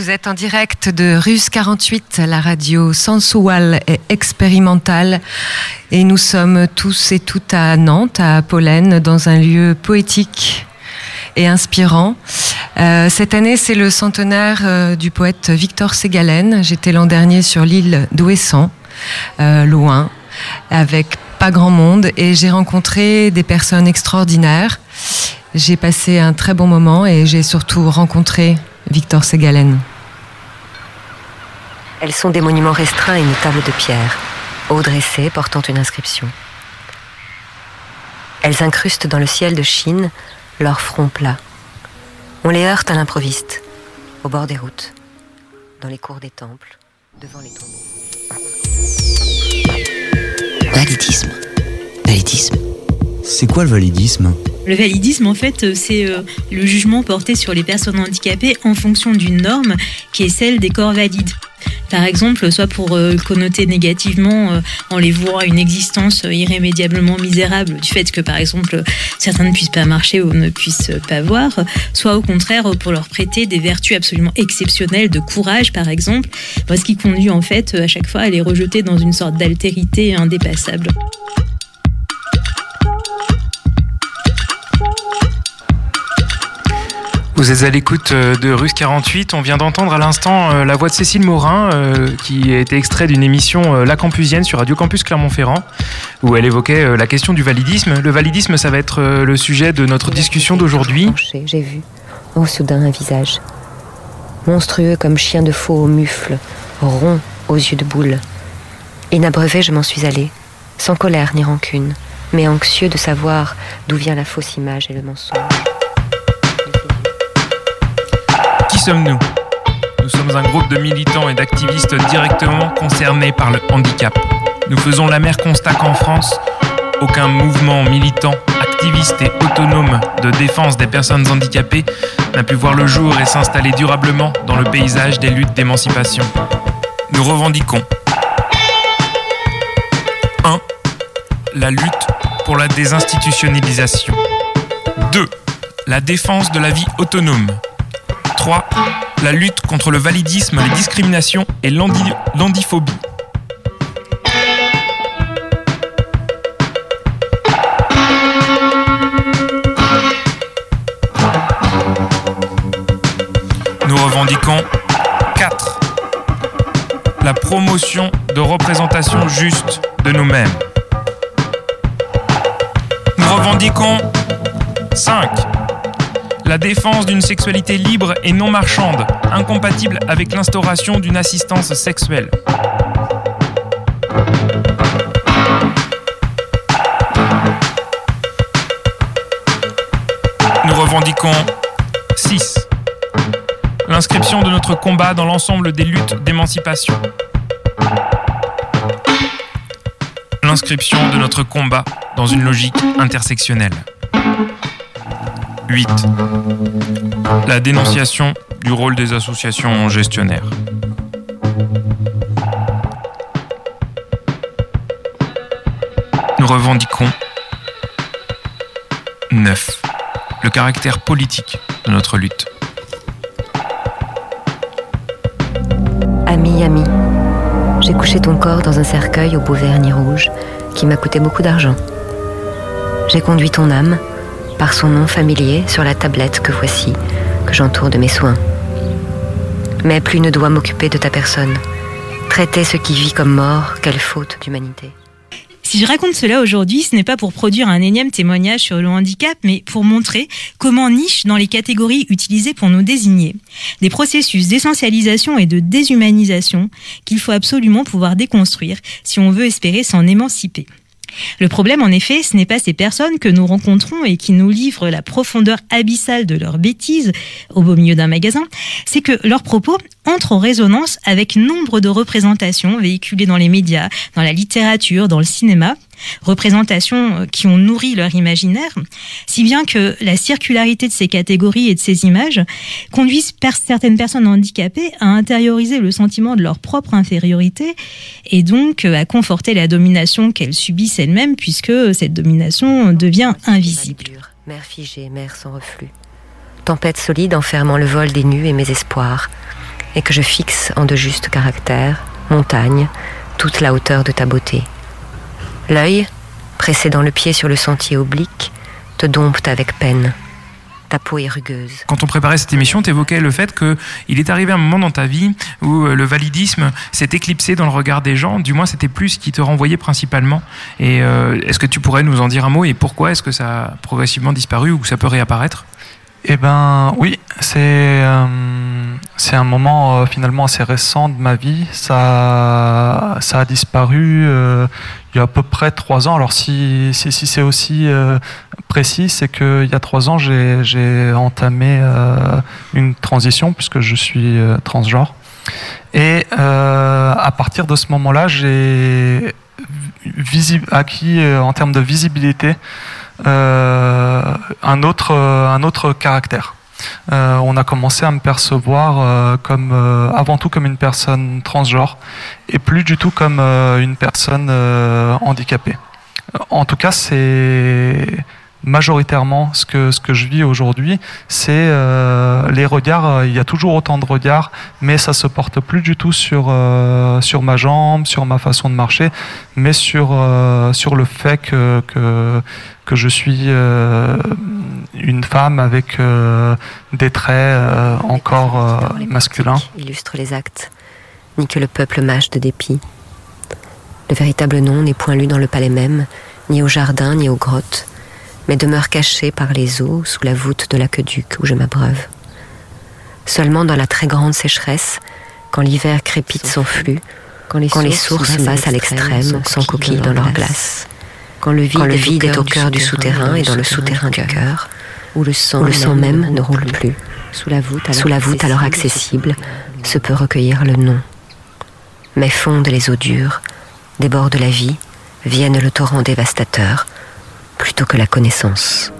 Vous êtes en direct de Ruse 48, la radio sensuelle et expérimentale. Et nous sommes tous et toutes à Nantes, à Pollen, dans un lieu poétique et inspirant. Euh, cette année, c'est le centenaire euh, du poète Victor Ségalen. J'étais l'an dernier sur l'île d'Ouessant, euh, loin, avec pas grand monde, et j'ai rencontré des personnes extraordinaires. J'ai passé un très bon moment et j'ai surtout rencontré Victor Ségalen. Elles sont des monuments restreints et une table de pierre, haut dressée portant une inscription. Elles incrustent dans le ciel de Chine leur front plat. On les heurte à l'improviste, au bord des routes, dans les cours des temples, devant les tombeaux. Validisme. Validisme. C'est quoi le validisme? Le validisme, en fait, c'est euh, le jugement porté sur les personnes handicapées en fonction d'une norme qui est celle des corps valides. Par exemple, soit pour euh, connoter négativement euh, en les voit une existence irrémédiablement misérable du fait que, par exemple, certains ne puissent pas marcher ou ne puissent pas voir, soit au contraire pour leur prêter des vertus absolument exceptionnelles de courage, par exemple, ce qui conduit en fait à chaque fois à les rejeter dans une sorte d'altérité indépassable. Vous êtes à l'écoute euh, de Russe 48. On vient d'entendre à l'instant euh, la voix de Cécile Morin, euh, qui a été extrait d'une émission La Campusienne sur Radio Campus Clermont-Ferrand, où elle évoquait la question du validisme. Le validisme, ça va être le sujet de notre discussion d'aujourd'hui. J'ai vu, au soudain, un visage. Monstrueux comme chien de faux au mufle, rond aux yeux de boule. Inabreuvé, je m'en suis allé, sans colère ni rancune, mais anxieux de savoir d'où vient la fausse image et le mensonge sommes-nous Nous sommes un groupe de militants et d'activistes directement concernés par le handicap. Nous faisons l'amer constat qu'en France, aucun mouvement militant, activiste et autonome de défense des personnes handicapées n'a pu voir le jour et s'installer durablement dans le paysage des luttes d'émancipation. Nous revendiquons 1. La lutte pour la désinstitutionnalisation. 2. La défense de la vie autonome 3. La lutte contre le validisme, les discriminations et l'andiphobie. Nous revendiquons 4. La promotion de représentation juste de nous-mêmes. Nous revendiquons 5 la défense d'une sexualité libre et non marchande, incompatible avec l'instauration d'une assistance sexuelle. Nous revendiquons 6. L'inscription de notre combat dans l'ensemble des luttes d'émancipation. L'inscription de notre combat dans une logique intersectionnelle. 8. La dénonciation du rôle des associations gestionnaires. Nous revendiquons 9. Le caractère politique de notre lutte. Ami, ami, j'ai couché ton corps dans un cercueil au beau vernis rouge qui m'a coûté beaucoup d'argent. J'ai conduit ton âme par son nom familier sur la tablette que voici, que j'entoure de mes soins. Mais plus ne doit m'occuper de ta personne. Traiter ce qui vit comme mort, quelle faute d'humanité. Si je raconte cela aujourd'hui, ce n'est pas pour produire un énième témoignage sur le handicap, mais pour montrer comment niche dans les catégories utilisées pour nous désigner. Des processus d'essentialisation et de déshumanisation qu'il faut absolument pouvoir déconstruire si on veut espérer s'en émanciper. Le problème, en effet, ce n'est pas ces personnes que nous rencontrons et qui nous livrent la profondeur abyssale de leurs bêtises au beau milieu d'un magasin, c'est que leurs propos entrent en résonance avec nombre de représentations véhiculées dans les médias, dans la littérature, dans le cinéma, représentations euh, qui ont nourri leur imaginaire, si bien que la circularité de ces catégories et de ces images conduisent certaines personnes handicapées à intérioriser le sentiment de leur propre infériorité et donc euh, à conforter la domination qu'elles subissent elles-mêmes puisque cette domination devient invisible. Mère figée, mère sans reflux. Tempête solide enfermant le vol des nus et mes espoirs. et que je fixe en de justes caractères, montagne, toute la hauteur de ta beauté. L'œil, précédant le pied sur le sentier oblique, te dompte avec peine. Ta peau est rugueuse. Quand on préparait cette émission, tu évoquais le fait qu'il est arrivé un moment dans ta vie où euh, le validisme s'est éclipsé dans le regard des gens, du moins c'était plus ce qui te renvoyait principalement. Et euh, est-ce que tu pourrais nous en dire un mot et pourquoi est-ce que ça a progressivement disparu ou ça peut réapparaître? Eh ben oui, c'est euh, c'est un moment euh, finalement assez récent de ma vie. Ça ça a disparu euh, il y a à peu près trois ans. Alors si si, si c'est aussi précis, c'est qu'il y a trois ans j'ai entamé une transition puisque je suis transgenre. Et à partir de ce moment-là, j'ai acquis en termes de visibilité euh, un, autre, euh, un autre caractère. Euh, on a commencé à me percevoir comme avant tout comme une personne transgenre et plus du tout comme une personne handicapée. En tout cas, c'est majoritairement ce que, ce que je vis aujourd'hui, c'est euh, les regards, euh, il y a toujours autant de regards, mais ça se porte plus du tout sur, euh, sur ma jambe, sur ma façon de marcher, mais sur, sur le fait que, que, que je suis une femme avec des traits encore masculins. Illustre les actes, ni que le peuple mâche de dépit. Le véritable nom n'est point lu dans le palais même, ni au jardin, ni aux grottes mais demeure cachée par les eaux sous la voûte de l'aqueduc où je m'abreuve. Seulement dans la très grande sécheresse, quand l'hiver crépite son flux, quand les, sources passent à l'extrême sans coquilles dans leur glace, quand le vide, est, au cœur du souterrain et dans le souterrain du cœur, où le sang, même ne roule plus, sous la voûte alors, sous la voûte alors accessible, se peut recueillir le nom. Mais fondent les eaux dures, déborde la vie, viennent le torrent dévastateur, plutôt que la connaissance.